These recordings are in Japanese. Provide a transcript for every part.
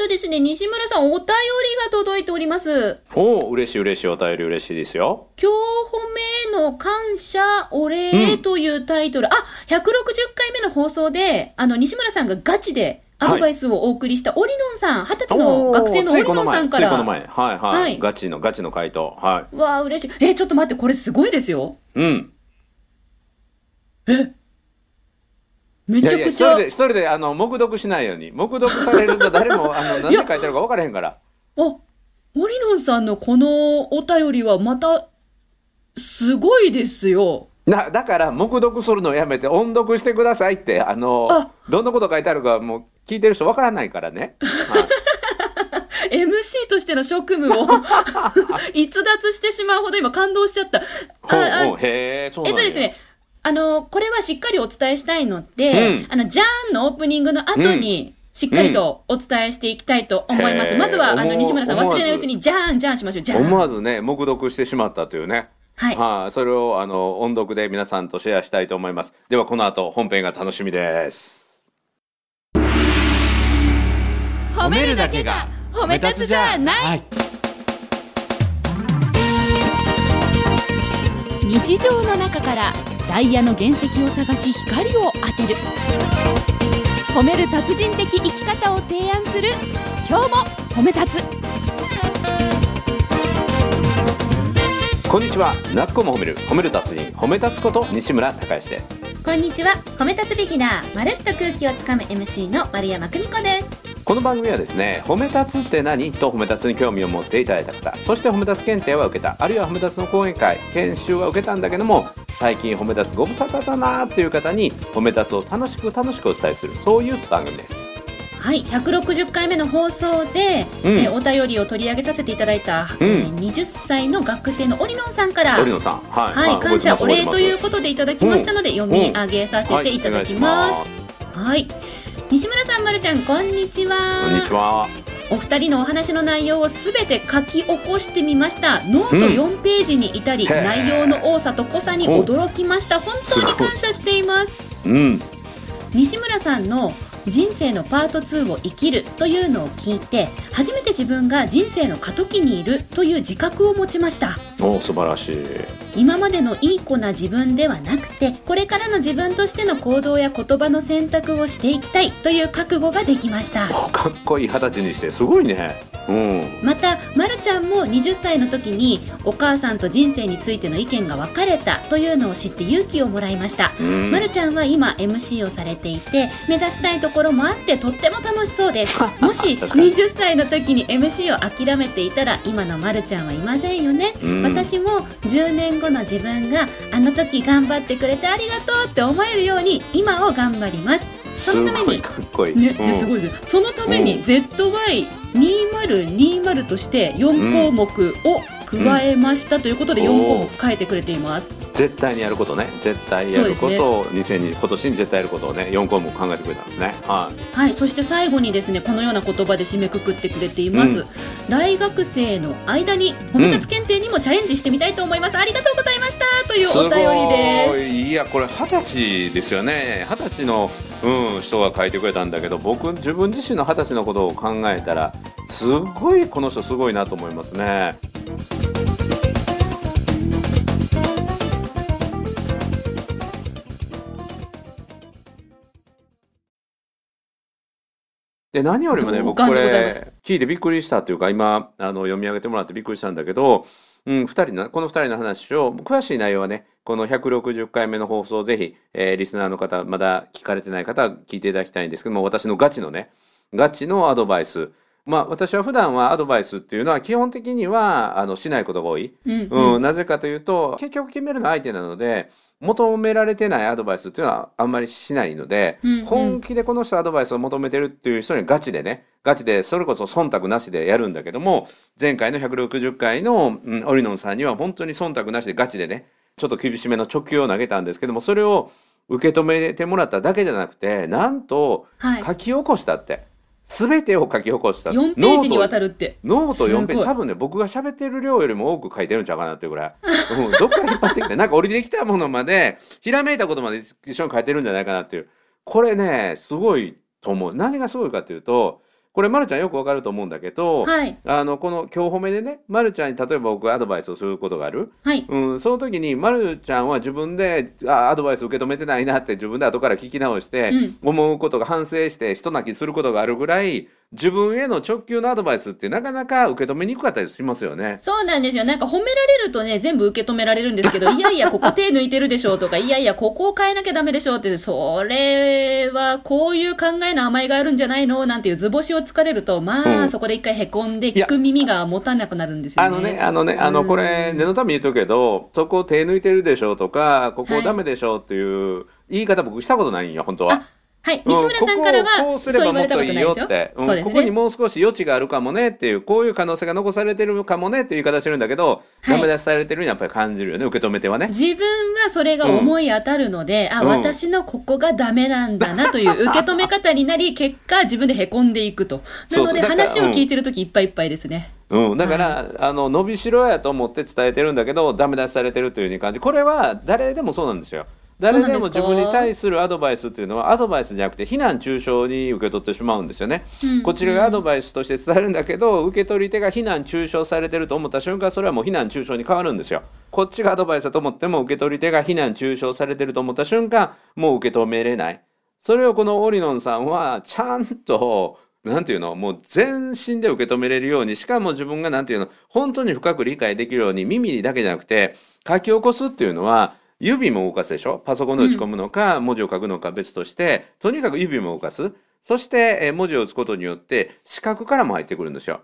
とですね、西村さん、お便りが届いております。おお、嬉しい嬉しいお便り嬉しいですよ。今日褒めの感謝お礼というタイトル。あ、160回目の放送で、あの、西村さんがガチでアドバイスをお送りしたオリノンさん、二十歳の学生のオリノンさんから。ついこの前。はいはい。はいガチの、ガチの回答。はわあ、嬉しい。え、ちょっと待って、これすごいですよ。い。うん。めいやいや、ちゃくちゃ。一人で、一人で、あの、黙読しないように。黙読されると誰も、あの、何で書いてあるか分からへんから。あ、オリノンさんのこのお便りはまた、すごいですよ。なだから、黙読するのをやめて、音読してくださいって、あの、あどんなこと書いてあるか、もう、聞いてる人分からないからね。はい MC としての職務を 逸脱してしまうほど今感動しちゃった。あほうあほうへえ、そうなんやえっとですね、あの、これはしっかりお伝えしたいので、うんあの、ジャーンのオープニングの後に、しっかりとお伝えしていきたいと思います。へーまずは、あの、西村さん忘れないうち思に、ジャーン、ジャーンしましょう、ジャーン。思わずね、黙読してしまったというね。はい。はい、それをあの音読で皆さんとシェアしたいと思います。ではこの後本編が楽しみです。褒めるだけが褒め立つじゃない日常の中からダイヤの原石を探し光を当てる。褒める達人的生き方を提案する。今日も褒め立つ。こんにちは。なっこも褒める。褒める達人。褒め立つこと西村孝之です。こんにちは。褒め立つビギナー。まるっと空気をつかむ MC の丸山久美子です。この番組はですね、褒め立つって何？と褒め立つに興味を持っていただいた方、そして褒め立つ検定は受けた、あるいは褒め立つの講演会、研修は受けたんだけども、最近褒め立つご無沙汰だなーっていう方に褒め立つを楽しく楽しくお伝えする、そういう番組です。はい160回目の放送で、うんえーお便りを取り上げさせていただいた、うんえー20歳の学生のオリノンさんから堀野さん、はい、はい、感謝お礼ということでいただきましたので、読み上げさせていただきます。はい、西村さん、まるちゃん、こんにちは。こんにちは。お二人のお話の内容をすべて書き起こしてみました。ノートうん4ページに至り、へー内容の多さと濃さに驚きました。本当に感謝しています。うん。西村さんの人生のパート2を生きるというのを聞いて初めて自分が人生の過渡期にいるという自覚を持ちましたおー素晴らしい。今までのいい子な自分ではなくてこれからの自分としての行動や言葉の選択をしていきたいという覚悟ができましたおかっこいい二十歳にしてすごいね。うん。また、ま、るちゃんも20歳の時にお母さんと人生についての意見が分かれたというのを知って勇気をもらいました。うん。まるちゃんは今 MC をされていて目指したいところもあってとっても楽しそうです。もし確かに。20歳の時に MC を諦めていたら今のまるちゃんはいませんよね、うん。私も10年後の自分があの時頑張ってくれてありがとうって思えるように今を頑張りますそすのために。かっこいい。ね、うん。ねすごいです。そのためにうん。ZY2020 として4項目を加えましたということで4項目書いてくれています、絶対にやることね。絶対やること。を2020今年に絶対やることをね4項目考えてくれたんですね。はい。はい、そして最後にですねこのような言葉で締めくくってくれています、うん。大学生の間に褒め立つ検定にもチャレンジしてみたいと思います、ありがとうございましたというお便りです。ごい。いやこれ二十歳ですよね。二十歳の、うん、人が書いてくれたんだけど僕自分自身の二十歳のことを考えたらすごいこの人すごいなと思いますね。で何よりもね同僕これ聞いてびっくりしたというか今あの読み上げてもらってびっくりしたんだけど、うん、二人のこの2人の話を詳しい内容はねこの160回目の放送をぜひ、えーリスナーの方まだ聞かれてない方は聞いていただきたいんですけども私のガチのねガチのアドバイス。まあ私は普段はアドバイスっていうのは基本的にはあのしないことが多い、うん。うんなぜかというと結局決めるのは相手なので求められてないアドバイスっていうのはあんまりしないので、うんうん。本気でこの人アドバイスを求めてるっていう人にガチでねガチでそれこそ忖度なしでやるんだけども前回の160回の、うん、オリノンさんには本当に忖度なしでガチでねちょっと厳しめの直球を投げたんですけどもそれを受け止めてもらっただけじゃなくてなんとはい。書き起こしたって全てを書き起こした。4ページにわたるるって。ノート4ページ。多分ね僕が喋ってる量よりも多く書いてるんちゃうかなっていうぐらい、うん、どっから引っ張ってきてなんか降りてきたものまでひらめいたことまで一緒に書いてるんじゃないかなっていう。これねすごいと思う。何がすごいかというとこれ、まるちゃんよくわかると思うんだけど、はい。あの、この今日褒めでね、まるちゃんに例えば僕アドバイスをすることがある？はい。うん、その時に、まるちゃんは自分で、あ、アドバイス受け止めてないなって自分で後から聞き直して、うん思うことが反省して、一泣きすることがあるぐらい、自分への直球のアドバイスってなかなか受け止めにくかったりしますよね。そうなんですよ。なんか褒められるとね、全部受け止められるんですけど、いやいや、ここ手抜いてるでしょうとか、いやいや、ここを変えなきゃダメでしょうって、それはこういう考えの甘えがあるんじゃないの？なんていう図星をつかれると、まあ、うんそこで一回凹んで、聞く耳が持たなくなるんですよね。あのね、あのね、あの、これ、うん念のために言うとくけど、そこを手抜いてるでしょうとか、ここはいダメでしょうっていう言い方僕したことないんよ、本当は。はい。うん西村さんからは、ここをこうすればもっといいよって、うんそうですここにね。もう少し余地があるかもねっていう、こういう可能性が残されてるかもねっていう言い方してるんだけど、はいダメ出しされてるようにやっぱり感じるよね、受け止めてはね。自分はそれが思い当たるので、あ、うん私のここがダメなんだなという 受け止め方になり、結果自分で凹んでいくと。なので話を聞いてるときいっぱいいっぱいですね。うん、だから、あの伸びしろやと思って伝えてるんだけど、ダメ出しされてるというように感じ、これは誰でもそうなんですよ。誰でも自分に対するアドバイスっていうのは、アドバイスじゃなくて、非難中傷に受け取ってしまうんですよね。うんこちらがアドバイスとして伝えるんだけど、受け取り手が非難中傷されてると思った瞬間、それはもう非難中傷に変わるんですよ。こっちがアドバイスだと思っても、受け取り手が非難中傷されてると思った瞬間、もう受け止めれない。それをこのオリノンさんは、ちゃんと、なんていうの、もう全身で受け止めれるように、しかも自分がなんていうの、本当に深く理解できるように、耳だけじゃなくて、書き起こすっていうのは、指も動かすでしょ？パソコンで打ち込むのか、文字を書くのか別として、とにかく指も動かす。そして、えー文字を打つことによって、視覚からも入ってくるんですよ。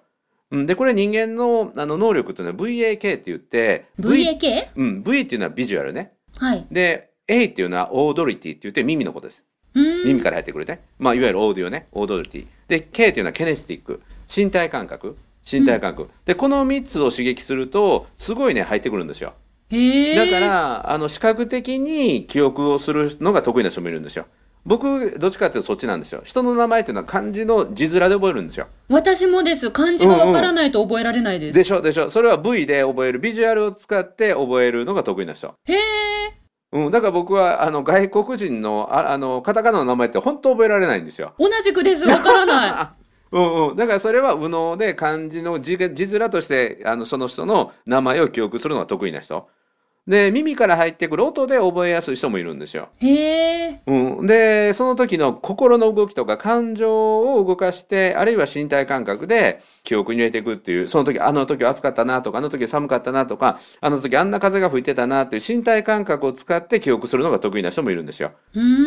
うんで、これ人間のあの能力っていうのは VAK って言って、VAK? うん、V っていうのはビジュアルね。はい。で、A っていうのはオードリティって言って耳のことです。耳から入ってくるね。まあ、いわゆるオーディオね。オードリティ。で、K っていうのはケネスティック。身体感覚。身体感覚。で、この3つを刺激すると、すごいね、入ってくるんですよ。だから、あの、視覚的に記憶をするのが得意な人もいるんですよ。僕、どっちかっていうとそっちなんですよ。人の名前っていうのは漢字の字面で覚えるんですよ。私もです。漢字がわからないと覚えられないです。でしょ、でしょ。それは V で覚える、ビジュアルを使って覚えるのが得意な人。へえ。うん、だから僕は、あの、外国人の、ああの、カタカナの名前って本当覚えられないんですよ。同じくです。わからな うんうん、だからそれは右脳で漢字の字が字面としてあのその人の名前を記憶するのが得意な人。で耳から入ってくる音で覚えやすい人もいるんですよ、い。へえ。うん、でその時の心の動きとか感情を動かしてあるいは身体感覚で記憶に入れていくっていうその時あの時は暑かったなとかあの時寒かったなとかあの時あんな風が吹いてたなっていう身体感覚を使って記憶するのが得意な人もいるんですよ。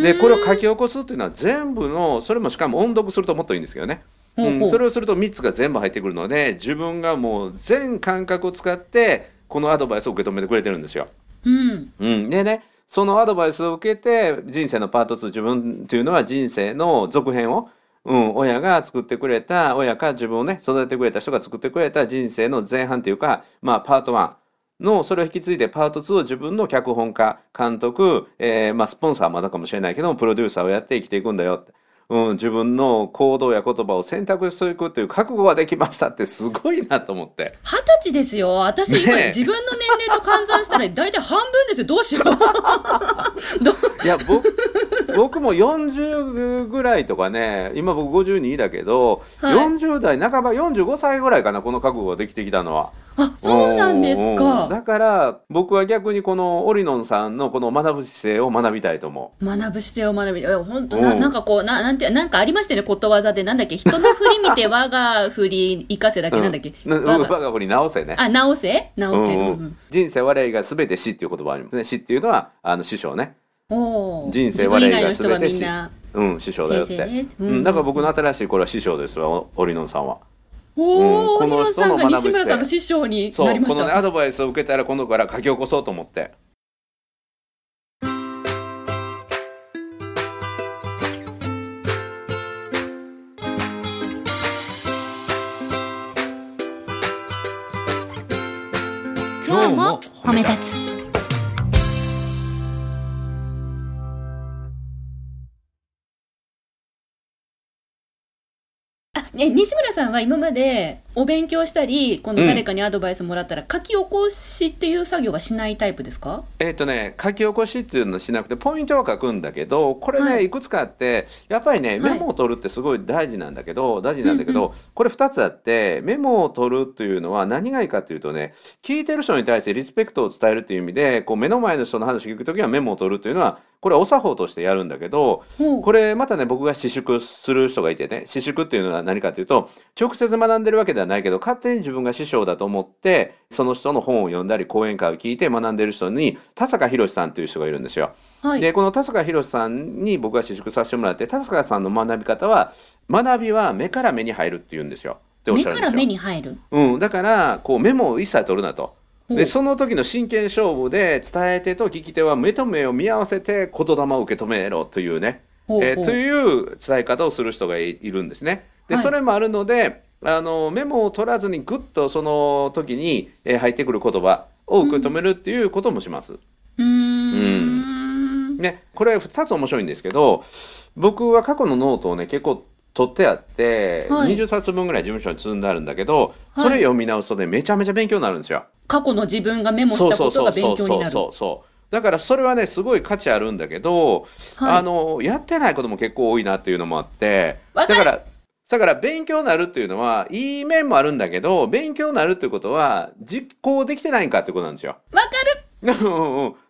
でこれを書き起こすっていうのは全部のそれもしかも音読するともっといいんですけどね。ほうん、それをすると3つが全部入ってくるので自分がもう全感覚を使ってこのアドバイスを受け止めてくれてるんですよ。うん。うん、でねそのアドバイスを受けて人生のパート2自分というのは人生の続編を、うん、親が作ってくれた親か自分をね育ててくれた人が作ってくれた人生の前半というか、まあ、パート1のそれを引き継いでパート2を自分の脚本家監督、えーまあ、スポンサーはまだかもしれないけどもプロデューサーをやって生きていくんだよって。うん、自分の行動や言葉を選択していくという覚悟ができましたってすごいなと思って。二十歳ですよ。私今、ねえ自分の年齢と換算したら大体半分ですよ。どうしよう。どいや僕僕も40ぐらいとかね今僕52だけど、はい40代半ば45歳ぐらいかなこの覚悟ができてきたのは。あ、そうなんですか。だから僕は逆にこのオリノンさんのこの学ぶ姿勢を学びたいと思学ぶ姿勢を学び、いや本当な、うんなんかこう、な、なんて、なんかありましたよね、ことわざで。なんだっけ、人の振り見て我が振り生かせだ。け、なんだっけ。うん我が我が子に直せね。あ、直せ？直せ。うんうん人生我が全て死っていう言葉ありますね。死っていうのはあの師匠ね。人生我が全て死うん、師匠だよって。うん、だから僕の新しいこれは師匠ですわ、オオリノンさんは。おー、うんこの人の西村さんの師匠にそう、なりました。このね、アドバイスを受けたら今度から書き起こそうと思って。あ、ね、西村さんは今までお勉強したり、今度誰かにアドバイスもらったら、書き起こしっていう作業はしないタイプですか？えっ、とね、書き起こしっていうのはしなくて、ポイントは書くんだけど、これね、はい。い、くつかあって、やっぱりね、はい。メモを取るってすごい大事なんだけど、大事なんだけど、うんこれ2つあって、メモを取るっていうのは何がいいかっていうとね、聞いてる人に対してリスペクトを伝えるっていう意味で、こう目の前の人の話を聞くときはメモを取るっていうのは、これはお作法としてやるんだけど、これまたね、僕が私粛する人がいてね、私粛っていうのは何かというと、直接学んでるわけではないけど、勝手に自分が師匠だと思って、その人の本を読んだり、講演会を聞いて学んでる人に、田坂宏さんという人がいるんですよ。はい。で、この田坂宏さんに僕が私粛させてもらって、田坂さんの学び方は、学びは目から目に入るって言うんですよ。っておっ目しゃるんですよ。から目に入る。うん、だから、こうメモを一切取るなと。でその時の真剣勝負で伝え手と聞き手は目と目を見合わせて言霊を受け止めろというね、えーという伝え方をする人がいいるんですね。で、はいそれもあるのであのメモを取らずにぐっとその時に、えー入ってくる言葉を受け止めるっていうこともします。うーん。ね、これ2つ面白いんですけど僕は過去のノートをね結構取ってあって、はい20冊分ぐらい事務所に積んであるんだけど、はいそれ読み直すとねめちゃめちゃ勉強になるんですよ。過去の自分がメモしたことが勉強になる。そうそうそうそうだからそれはねすごい価値あるんだけど、はいあのやってないことも結構多いなっていうのもあってだからだから勉強になるっていうのはいい面もあるんだけど勉強になるっていうことは実行できてないんかってことなんですよ。わかる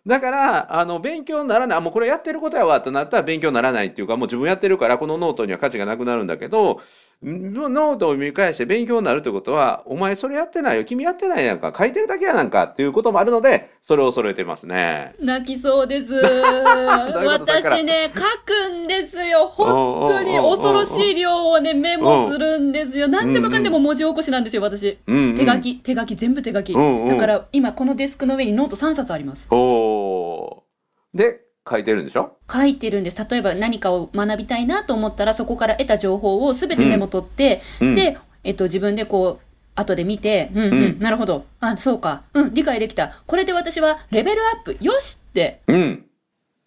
だからあの勉強にならないあもうこれやってることやわとなったら勉強にならないっていうかもう自分やってるからこのノートには価値がなくなるんだけどんノートを見返して勉強になるってことはお前それやってないよ君やってないやんか書いてるだけやなんかっていうこともあるのでそれを揃えてますね。泣きそうです。私ね、書くんですよ。本当に恐ろしい量をね、メモするんですよ。何でもかんでも文字起こしなんですよ、私。うんうん手書き、手書き、全部手書き。うんうんだから、今このデスクの上にノート3冊あります。おーで書いてるんでしょ？書いてるんです。例えば何かを学びたいなと思ったら、そこから得た情報をすべてメモ取って、うんで、えっと、自分でこう、後で見て、うんうん、うんなるほど。あ、そうか。うん、理解できた。これで私はレベルアップ。よしって。うん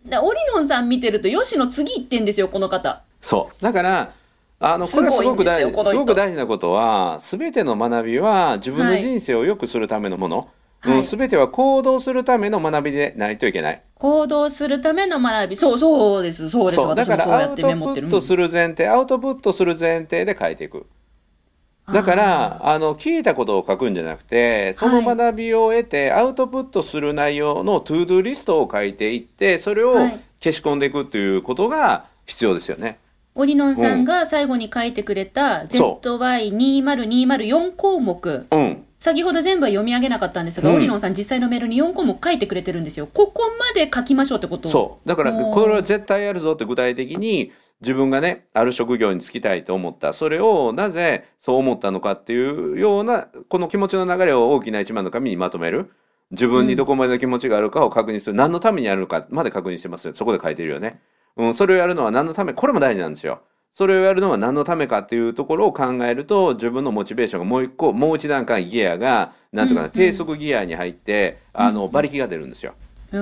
だオリノンさん見てると、よしの次行ってんですよ、この方。そうだからあのこれはすごく大事すごく大事なことは全ての学びは自分の人生を良くするためのもの、はいうん、全ては行動するための学びでないといけない。行動するための学び。そう、そうです、そうです。そうだ私からアウトもそうやってプッメモってる。トする前提アウトプットする前提で書いていく。だからあの聞いたことを書くんじゃなくてそのはい学びを得て、アウトプットする内容のトゥードゥリストを書いていってそれをはい消し込んでいくっていうことが必要ですよね。オリノンさんが最後に書いてくれたそ ZY20204 項目。うん先ほど全部は読み上げなかったんですが、うん。オリノンさん実際のメールに4項目書いてくれてるんですよ。ここまで書きましょうってことそう。だからこれは絶対やるぞって具体的に自分がねある職業に就きたいと思った。それをなぜそう思ったのかっていうようなこの気持ちの流れを大きな一枚の紙にまとめる。自分にどこまでの気持ちがあるかを確認する、何のためにやるのかまで確認してますよ。そこで書いてるよね、うん、それをやるのは何のため？これも大事なんですよそれをやるのは何のためかっていうところを考えると自分のモチベーションがもう一個もう一段階ギアがなんていうかな、低速ギアに入ってあの馬力が出るんですよ。う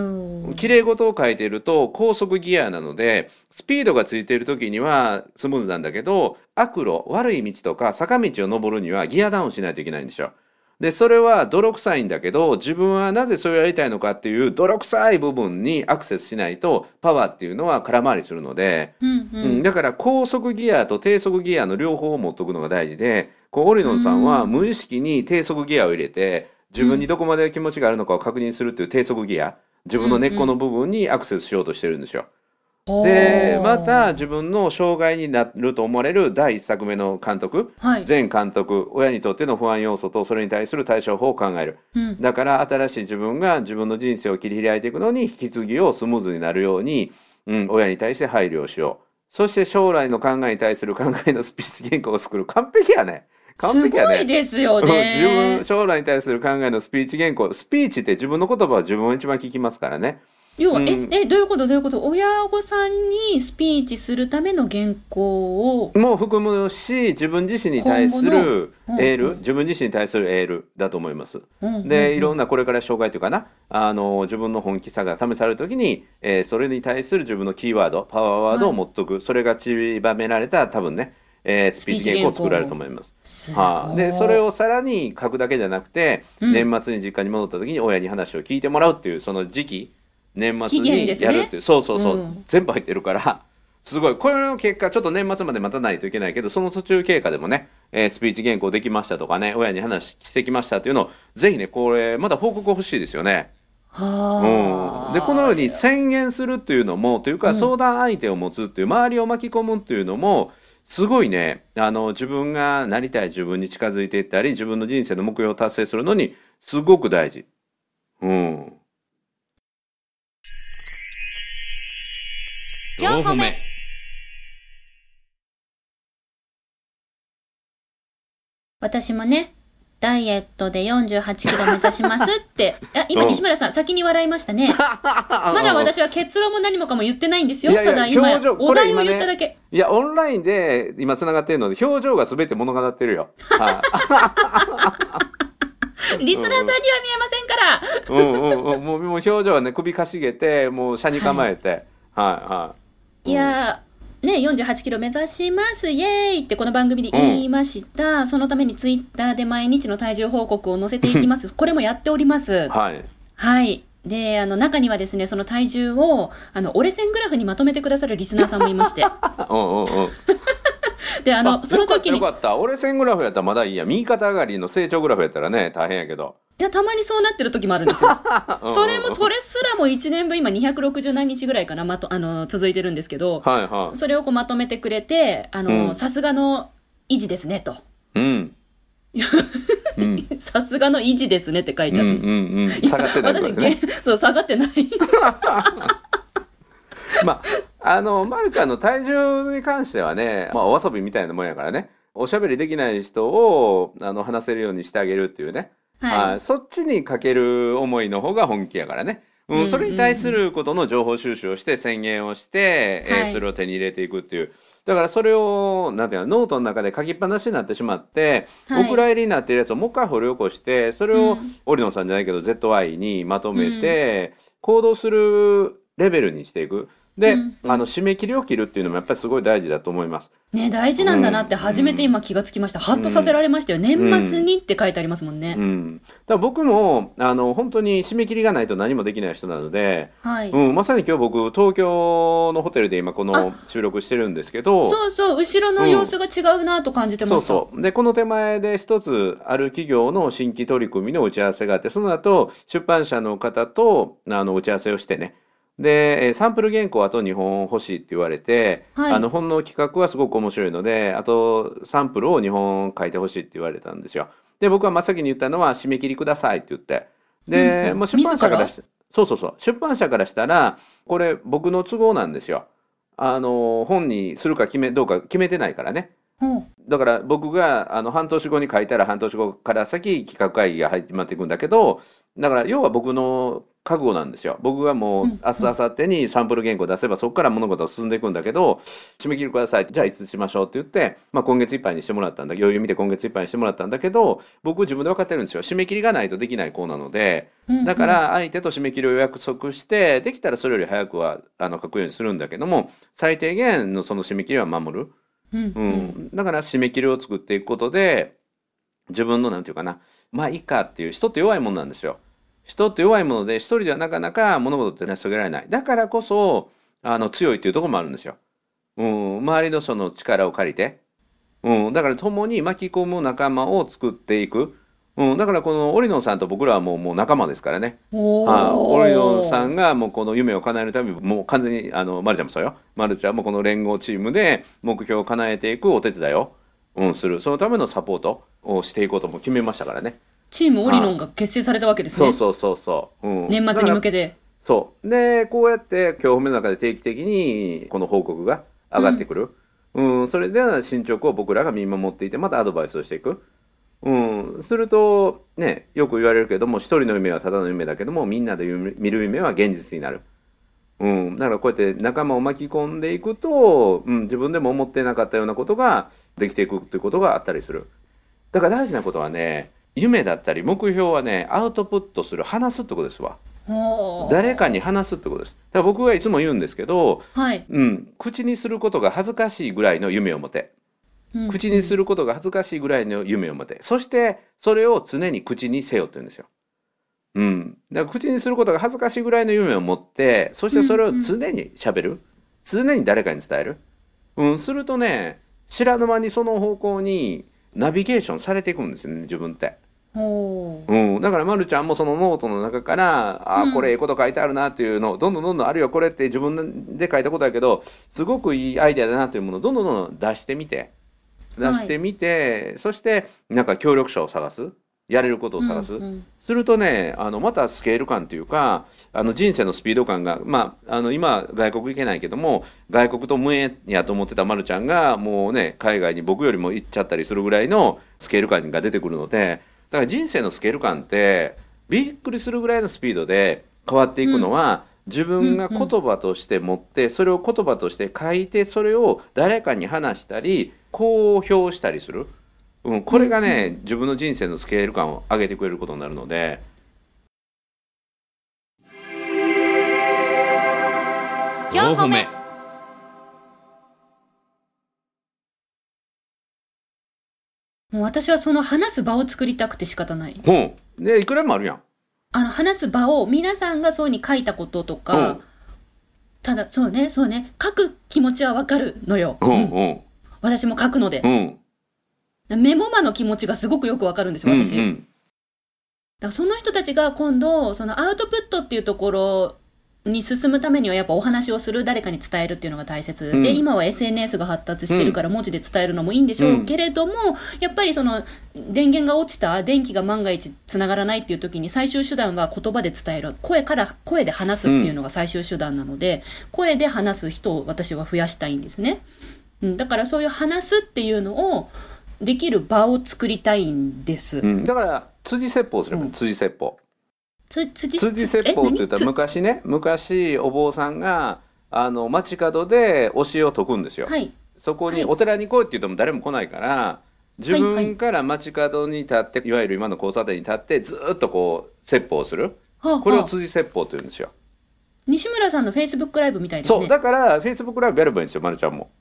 ん。綺麗事を書いていると高速ギアなのでスピードがついている時にはスムーズなんだけど悪路悪い道とか坂道を登るにはギアダウンしないといけないんですよ。でそれは泥臭いんだけど自分はなぜそれをやりたいのかっていう泥臭い部分にアクセスしないとパワーっていうのは空回りするので、うんううんんだから高速ギアと低速ギアの両方を持っとくのが大事でこうオリノンさんはうん。無意識に低速ギアを入れて自分にどこまで気持ちがあるのかを確認するっていう低速ギア自分の根っこの部分にアクセスしようとしてるんですよ。でまた自分の障害になると思われる第一作目の監督はい。前監督親にとっての不安要素とそれに対する対処法を考える。うん。だから新しい自分が自分の人生を切り開いていくのに引き継ぎをスムーズになるように、うん、親に対して配慮をしよう。そして将来の考えに対する考えのスピーチ原稿を作る。完璧やね。完す璧やね。ごいですようん自ね分。将来に対する考えのスピーチ原稿。スピーチって自分の言葉は自分が一番聞きますからね要は、うん。え、え、どういうこと？どういうこと？親御さんにスピーチするための原稿を、もう含むし自分自身に対するエール、うんうん。自分自身に対するエールだと思います。うんでいろんな、なこれから障害というかな？あの自分の本気さが試される時に、えーそれに対する自分のキーワードパワーワードを持っとく、それが散りばめられた多分ね、えースピーチ原稿を作られると思います。はい、でそれをさらに書くだけじゃなくて、うん。年末に実家に戻った時に親に話を聞いてもらうっていうその時期年末にやるっていう、そうそうそう、うん。全部入ってるから。すごい。これの結果ちょっと年末まで待たないといけないけどその途中経過でもね、えースピーチ原稿できましたとかね親に話してきましたっていうのをぜひねこれまだ報告欲しいですよね。はあ。うん、でこのように宣言するっていうのもというかうん。相談相手を持つっていう周りを巻き込むっていうのもすごいねあの自分がなりたい自分に近づいていったり自分の人生の目標を達成するのにすごく大事。うん、4歩目私もね、ダイエットで48キロ目指しますって。あ今、うん西村さん、先に笑いましたね。ま まだ私は結論も何もかも言ってないんですよ。いやいやただ今、お題を言っただけ。いやオンラインで今つながってるので表情が全て物語ってるよ。はいリスナーさんには見えませんから。うんうんうん、もうもう表情はね首かしげてもう車に構えて、はい、はいいやー、ね、48キロ目指します、イエーイってこの番組で言いました。そのためにツイッターで毎日の体重報告を載せていきます。これもやっております。はい。はい。で、あの、中にはですね、その体重を、あの、折れ線グラフにまとめてくださるリスナーさんもいまして。うんうんうん。で、あの、その時に、いよかったよかった俺線グラフやったらまだいいや右肩上がりの成長グラフやったらね大変やけどや、たまにそうなってる時もあるんですよ。うんそれも、それすらも1年分、今260何日ぐらいかな、まと、あの、続いてるんですけど、はいはい。それをこうまとめてくれて、あうの、ん。さすがの維持ですね、と。うん。うん。さすがの維持ですねって書いてある。うんうんうん。下がってないね。げ そう、下がってない。まああの、ま、るちゃんの体重に関してはね、まあ、お遊びみたいなもんやからね。おしゃべりできない人をあの話せるようにしてあげるっていうね、ははい。そっちにかける思いの方が本気やからね。うんそれに対することの情報収集をして宣言をして、えーはい。それを手に入れていくっていう。だからそれをなんていうのノートの中で書きっぱなしになってしまって、はい。お蔵入りになっているやつをもう一回掘り起こしてそれをうん。織野さんじゃないけど ZY にまとめて、行動するレベルにしていくで、うんうんあの締め切りを切るっていうのもやっぱりすごい大事だと思います。ね、大事なんだなって初めて今気がつきました。ハッとさせられましたよ。年末にって書いてありますもんね。うん、だから僕もあの本当に締め切りがないと何もできない人なので、はい。うん、まさに今日僕東京のホテルで今この収録してるんですけどそうそう、後ろの様子が違うなと感じてそうました。そうでこの手前で一つある企業の新規取り組みの打ち合わせがあってその後出版社の方とあの打ち合わせをしてねでえーサンプル原稿あと2本欲しいって言われて、はいあの本の企画はすごく面白いのであとサンプルを2本書いてほしいって言われたんですよ。で僕は真っ先に言ったのは締め切りくださいって言ってで、うんうんもう出版社からし自そうそうそう出版社からしたらこれ僕の都合なんですよ。あの本にするか決めどうか決めてないからね。だから僕があの半年後に書いたら半年後から先企画会議が始まっていくんだけどだから要は僕の覚悟なんですよ。僕がもううん明日明後日にサンプル原稿出せばそこから物事が進んでいくんだけど締め切りください。じゃあいつしましょうって言って、まあ、今月いっぱいにしてもらったんだ。余裕見て今月いっぱいにしてもらったんだけど僕自分で分かってるんですよ。締め切りがないとできない子なのでうん。だから相手と締め切りを約束してできたらそれより早くはあの書くようにするんだけども最低限のその締め切りは守る。うんうん、だから締め切りを作っていくことで自分のなんていうかなまあいいかっていう人って弱いもんなんですよ。人って弱いもので一人ではなかなか物事って成し遂げられない。だからこそあの強いっていうところもあるんですよ。うん、周りのその力を借りて、うん、だから共に巻き込む仲間を作っていく。うん、だからこのオリノンさんと僕らはもうもう仲間ですからね。おあオリノンさん。んがもうこの夢を叶えるためにもう完全にあのマルちゃんもそうよ。マルちゃんもこの連合チームで目標を叶えていくお手伝いを、うん、する。そのためのサポートをしていこうとも決めましたからね。チームオリノンが結成されたわけですね。そうそうそうそう、うん、年末に向けけて。そう。でこうやって今日褒めの中で定期的にこの報告が上がってくる、うん。それで進捗を僕らが見守っていてまたアドバイスをしていくうん、するとねよく言われるけども一人の夢はただの夢だけどもみんなで夢見る夢は現実になる、うん、だからこうやって仲間を巻き込んでいくと、うん、自分でも思ってなかったようなことができていくっていうことがあったりする。だから大事なことはね夢だったり目標はねアウトプットする話すってことですわ。誰かに話すってことです。だから僕がいつも言うんですけど、はい。うん、口にすることが恥ずかしいぐらいの夢を持て。うん口にすることが恥ずかしいぐらいの夢を持て。そして、それを常に口にせよって言うんですよ。うん。だから口にすることが恥ずかしいぐらいの夢を持って、そしてそれを常に喋る。常に誰かに伝える。うん。するとね、知らぬ間にその方向にナビゲーションされていくんですよね、自分って。ほう。うん、だから、ま、るちゃんもそのノートの中から、あうんーこれええこと書いてあるなっていうのをどんどんどんどんあるいはこれって自分で書いたことだけどすごくいいアイデアだなというものをどんどんどんどん出してみて出してみて、そしてなんか協力者を探す。やれることを探す、うんうんするとねあのまたスケール感というかあの人生のスピード感が、まあ、あの今外国行けないけども外国と無縁やと思ってたまるちゃんがもうね海外に僕よりも行っちゃったりするぐらいのスケール感が出てくるのでだから人生のスケール感ってびっくりするぐらいのスピードで変わっていくのは、自分が言葉として持ってそれを言葉として書いてそれを誰かに話したり公表したりする。うん、これがね、自分の人生のスケール感を上げてくれることになるので、4歩目もう私はその話す場を作りたくて仕方ない。うん。で、いくらもあるやん。あの、話す場を皆さんがそうに書いたこととか、うんただ、そうね、そうね、書く気持ちはわかるのよ。うん、うんうん、私も書くのでう。ん。メモマの気持ちがすごくよくわかるんですよ、うん、私。だかうん。らその人たちが今度、そのアウトプットっていうところに進むためにはやっぱお話をする、誰かに伝えるっていうのが大切。うんで、今は SNS が発達してるから文字で伝えるのもいいんでしょうけれども、やっぱりその電源が落ちた、電気が万が一繋がらないっていう時に最終手段は言葉で伝える。声から、声で話すっていうのが最終手段なので、声で話す人を私は増やしたいんですね。うん、だからそういう話すっていうのをできる場を作りたいんです。うん、だから、辻説法すれば辻説法。つ辻辻説法って言ったら昔ね、昔お坊さんが、あの、街角で教えを説くんですよ。はい。そこにはいお寺に来いって言っても誰も来ないから、自分から街角に立って、いわゆる今の交差点に立って、ずーっとこう、説法する。はあこれをはあ辻説法と言うんですよ。西村さんのフェイスブックライブみたいですね。そう、だから、Facebook ライブやればいいんですよ、まるちゃんも。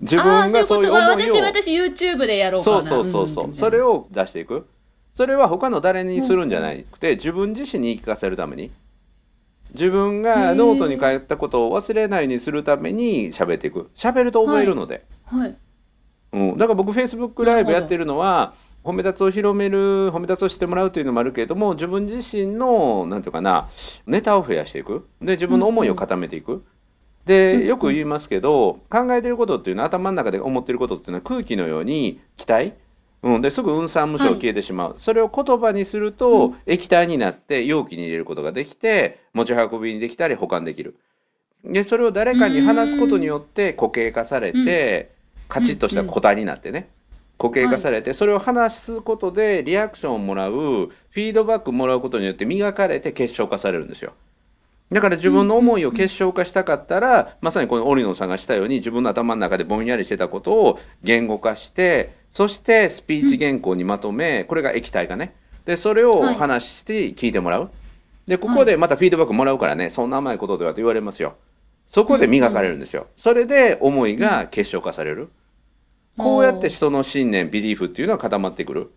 自分ああ、そういうこと。がそういう思いを。私、私 YouTube でやろうかそうな。そうそうそう、んそれを出していく。それは他の誰にするんじゃなくて、自分自身に言い聞かせるために。自分がノートに書いたことを忘れないようにするために喋っていく。喋ると覚えるので。はい。うん、だから僕 Facebook ライブやってるのは褒め立つを広める褒め立つをしてもらうというのもあるけれども自分自身のなんていうかなネタを増やしていくで自分の思いを固めていく、うんでよく言いますけど考えてることっていうのは頭の中で思ってることっていうのは空気のように気体、うん、ですぐ運算無償消えてしまう、それを言葉にすると、うん。液体になって容器に入れることができて持ち運びにできたり保管できる。でそれを誰かに話すことによって固形化されて、カチッとした個体になってね、固形化されて、それを話すことでリアクションをもらうフィードバックもらうことによって磨かれて結晶化されるんですよ。だから自分の思いを結晶化したかったら、まさにこの織野さんがしたように自分の頭の中でぼんやりしてたことを言語化してそしてスピーチ原稿にまとめ、これが液体化ね。でそれをはい。話して聞いてもらう、でここでまたフィードバックもらうからね、そんな甘いことではと言われますよ。そこで磨かれるんですよ、それで思いが結晶化される、こうやって人の信念ビリーフっていうのは固まってくる、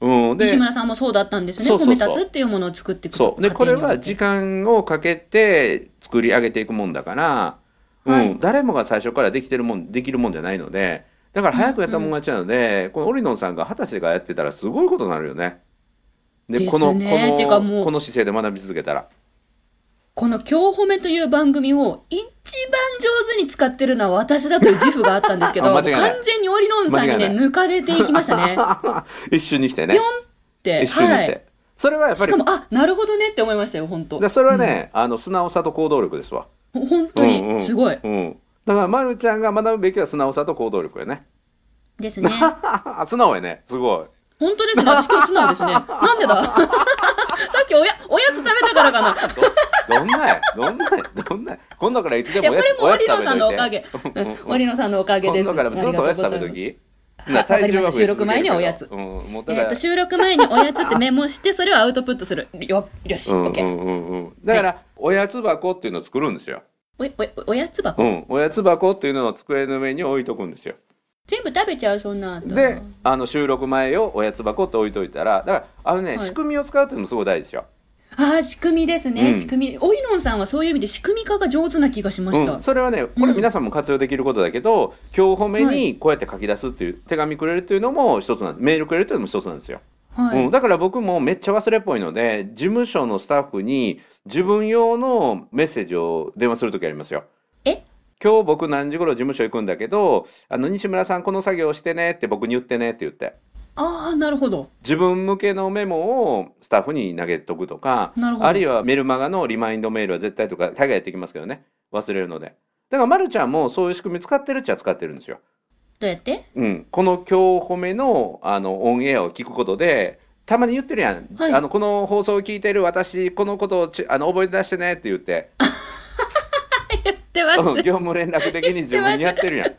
うん、で西村さんもそうだったんですね。そうそうそう。立つっていうものを作っていくそうでこれは時間。間をかけて作り上げていくもんだから、うん。はい。誰もが最初からできてるもんできるもんじゃないのでだから早くやったもん勝ちなので、このオリノンさんが二十歳からやってたらすごいことになるよね。でですこのねこてかもうのこの姿勢で学び続けたら。この今日褒めという番組を一番上手に使ってるのは私だという自負があったんですけど、あ間違いない完全にオリノンさんにね、間違いな抜かれていきましたね。一瞬にしてねぴょんって。一瞬にして、はい。それはやっぱりしかも、あ、なるほどねって思いましたよ、本当でそれはね、あの素直さと行動力ですわ。ほ本当うんうんに、すごい。うん、だから、まるちゃんが学ぶべきは素直さと行動力よね。ですね。素直やね。すごい。本当ですね。私今日素直ですね。なんでだ？さっきおや、おやつ食べたからかな。どどんなや？どんなや？どんなや？今度からいつでいや、もこおやつれもオリノさんのおかげ。うんうんうんオリノさんのおかげです。今度からずっとおやつ食べるときはいわかりました収録前にはおやつうん、えっと、収録前におやつってメモして、それをアウトプットする。よ、よし、うんオッケー。うんうんうん。だから、おやつ箱っていうのを作るんですよ。お、お、おやつ箱？うん。おやつ箱っていうのを机の上に置いとくんですよ。全部食べちゃうそんな後であの収録前をおやつ箱って置いといたらだからあのね、はい。仕組みを使うっていうのもすごい大事ですよ、ああ仕組みですね、うん。仕組み。オリノンさんはそういう意味で仕組み化が上手な気がしました、うん、それはねこれ皆さんも活用できることだけど、今日褒めにこうやって書き出すっていう手紙くれるっていうのも一つなんです。メールくれるっていうのも一つなんですよ、はい、うん、だから僕もめっちゃ忘れっぽいので事務所のスタッフに自分用のメッセージを電話するときありますよ。え？今日僕何時頃事務所行くんだけどあの西村さんこの作業してねって僕に言ってねって言って。ああなるほど。自分向けのメモをスタッフに投げとくとかあるいはメルマガのリマインドメールは絶対とか大概やってきますけどね。忘れるので。だからまるちゃんもそういう仕組み使ってるっちゃ使ってるんですよ、どうやって？うん、この今日褒めのあのオンエアを聞くことでたまに言ってるやん、はい。あのこの放送を聞いてる私このことをちあの覚えて出してねって言って。言ってます、うん業務連絡的に自分にやってるやん。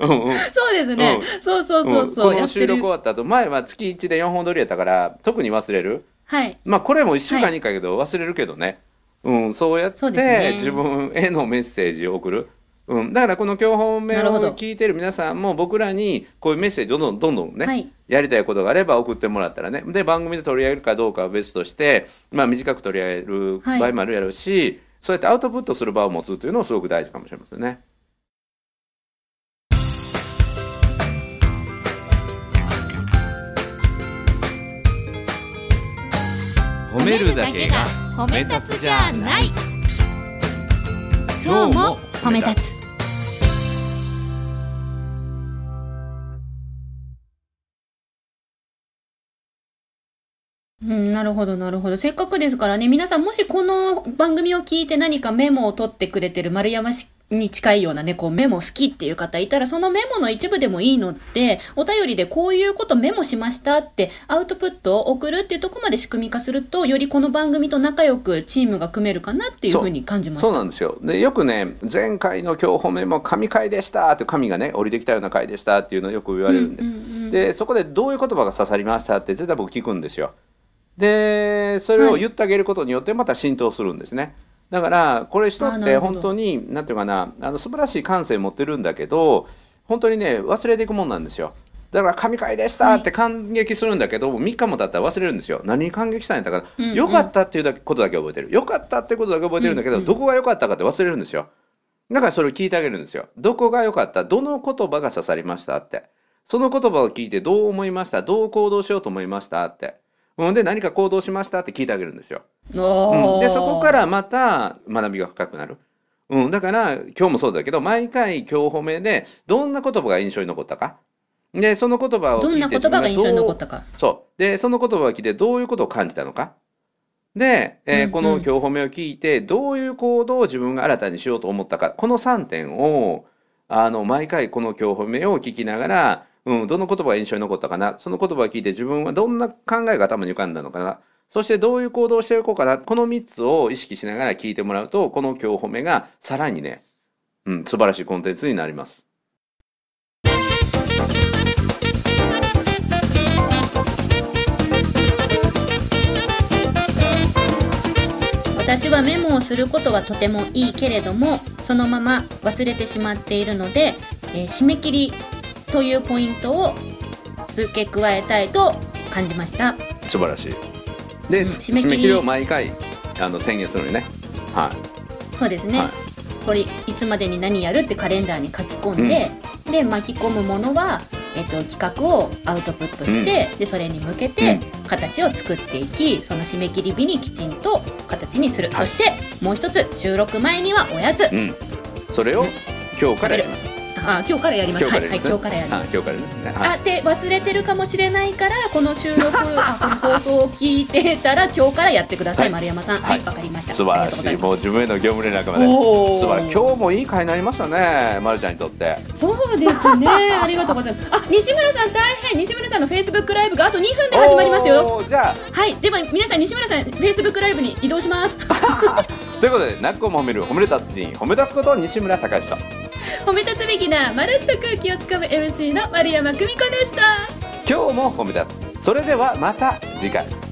うんうん。そうですね、そうそうそうそう、うん。この収録終わった後前は月1で4本撮りやったから特に忘れる？はい。まあこれも1週間に1回けど忘れるけどね、うん、そうやって自分へのメッセージを送る、うん、だからこの今日本目を聞いてる皆さんも僕らにこういうメッセージをどんどんどんどんね、はい。やりたいことがあれば送ってもらったらね。で番組で取り上げるかどうかは別として、まあ、短く取り上げる場合もあるやろうし、そうやってアウトプットする場を持つというのもすごく大事かもしれませんね。褒めるだけが褒め立つじゃない。今日も褒め立つうん、なるほど、なるほど。せっかくですからね、皆さんもしこの番組を聞いて何かメモを取ってくれてる丸山に近いようなね、こうメモ好きっていう方いたら、そのメモの一部でもいいので、お便りでこういうことメモしましたってアウトプットを送るっていうところまで仕組み化すると、よりこの番組と仲良くチームが組めるかなっていうふうに感じました。そうなんですよ。でよくね前回の今日褒めも神回でしたって神がね降りてきたような回でしたっていうのをよく言われるんで、うんうんうんでそこでどういう言葉が刺さりましたって絶対僕聞くんですよ。でそれを言ってあげることによってまた浸透するんですね、だからこれ人って本当になんていうかなあの素晴らしい感性持ってるんだけど本当にね忘れていくもんなんですよ。だから神回でしたって感激するんだけど、3日も経ったら忘れるんですよ。何に感激したんやったか。うんうん。よかったっていうだけことだけ覚えてる。よかったってことだけ覚えてるんだけど、うん。うんどこが良かったかって忘れるんですよ。だからそれを聞いてあげるんですよ。どこが良かった？どの言葉が刺さりましたって。その言葉を聞いてどう思いました？どう行動しようと思いましたってほんで何か行動しましたって聞いてあげるんですよ、うん、でそこからまた学びが深くなる、うん、だから今日もそうだけど毎回今日褒めでどんな言葉が印象に残ったかでその言葉を聞いてどんな言葉が印象に残ったか。そう。で、その言葉を聞いてどういうことを感じたのか。で、えーこの今日褒めを聞いてどういう行動を自分が新たにしようと思ったか。この3点を、あの、毎回この今日褒めを聞きながら、うん、どの言葉が印象に残ったかな？その言葉を聞いて自分はどんな考えが頭に浮かんだのかな？そしてどういう行動をしていこうかな？この3つを意識しながら聞いてもらうと、この今日褒めがさらにね、うん、素晴らしいコンテンツになります。私はメモをすることはとてもいいけれどもそのまま忘れてしまっているので、えー締め切りというポイントを付け加えたいと感じました。素晴らしい。で、うん締め切り。りを毎回あの宣言するのにね。はい。そうですね、はい。これいつまでに何やるってカレンダーに書き込んで、で巻き込むものは、えっと企画をアウトプットして、でそれに向けて形を作っていきその締め切り日にきちんと形にする、はい。そしてもう一つ収録前にはおやつ。うん。それをうん。今日から。あ今日からやります。今日からやりますね。はいはい今日からやります。あ今日からね。はい。あで忘れてるかもしれないからこの収録 あこの放送を聞いてたら今日からやってください、はい。丸山さん。ははいいわ、かりました。素晴らしい。もう自分への業務連絡まで。お素晴らしい。ー今日もいい回になりましたね、まるちゃんにとって。そうですね。ありがとうございます。あ西村さん大変。西村さんのフェイスブックライブがあと2分で始まりますよ。じゃはい。では皆さん西村さんフェイスブックライブに移動します。あ、ということで、なっこも褒める褒める達人、褒め立つこと西村隆史と。褒め立つビギナーまるっと空気をつかむ MC の丸山久美子でした今日も褒め立つ。それではまた次回。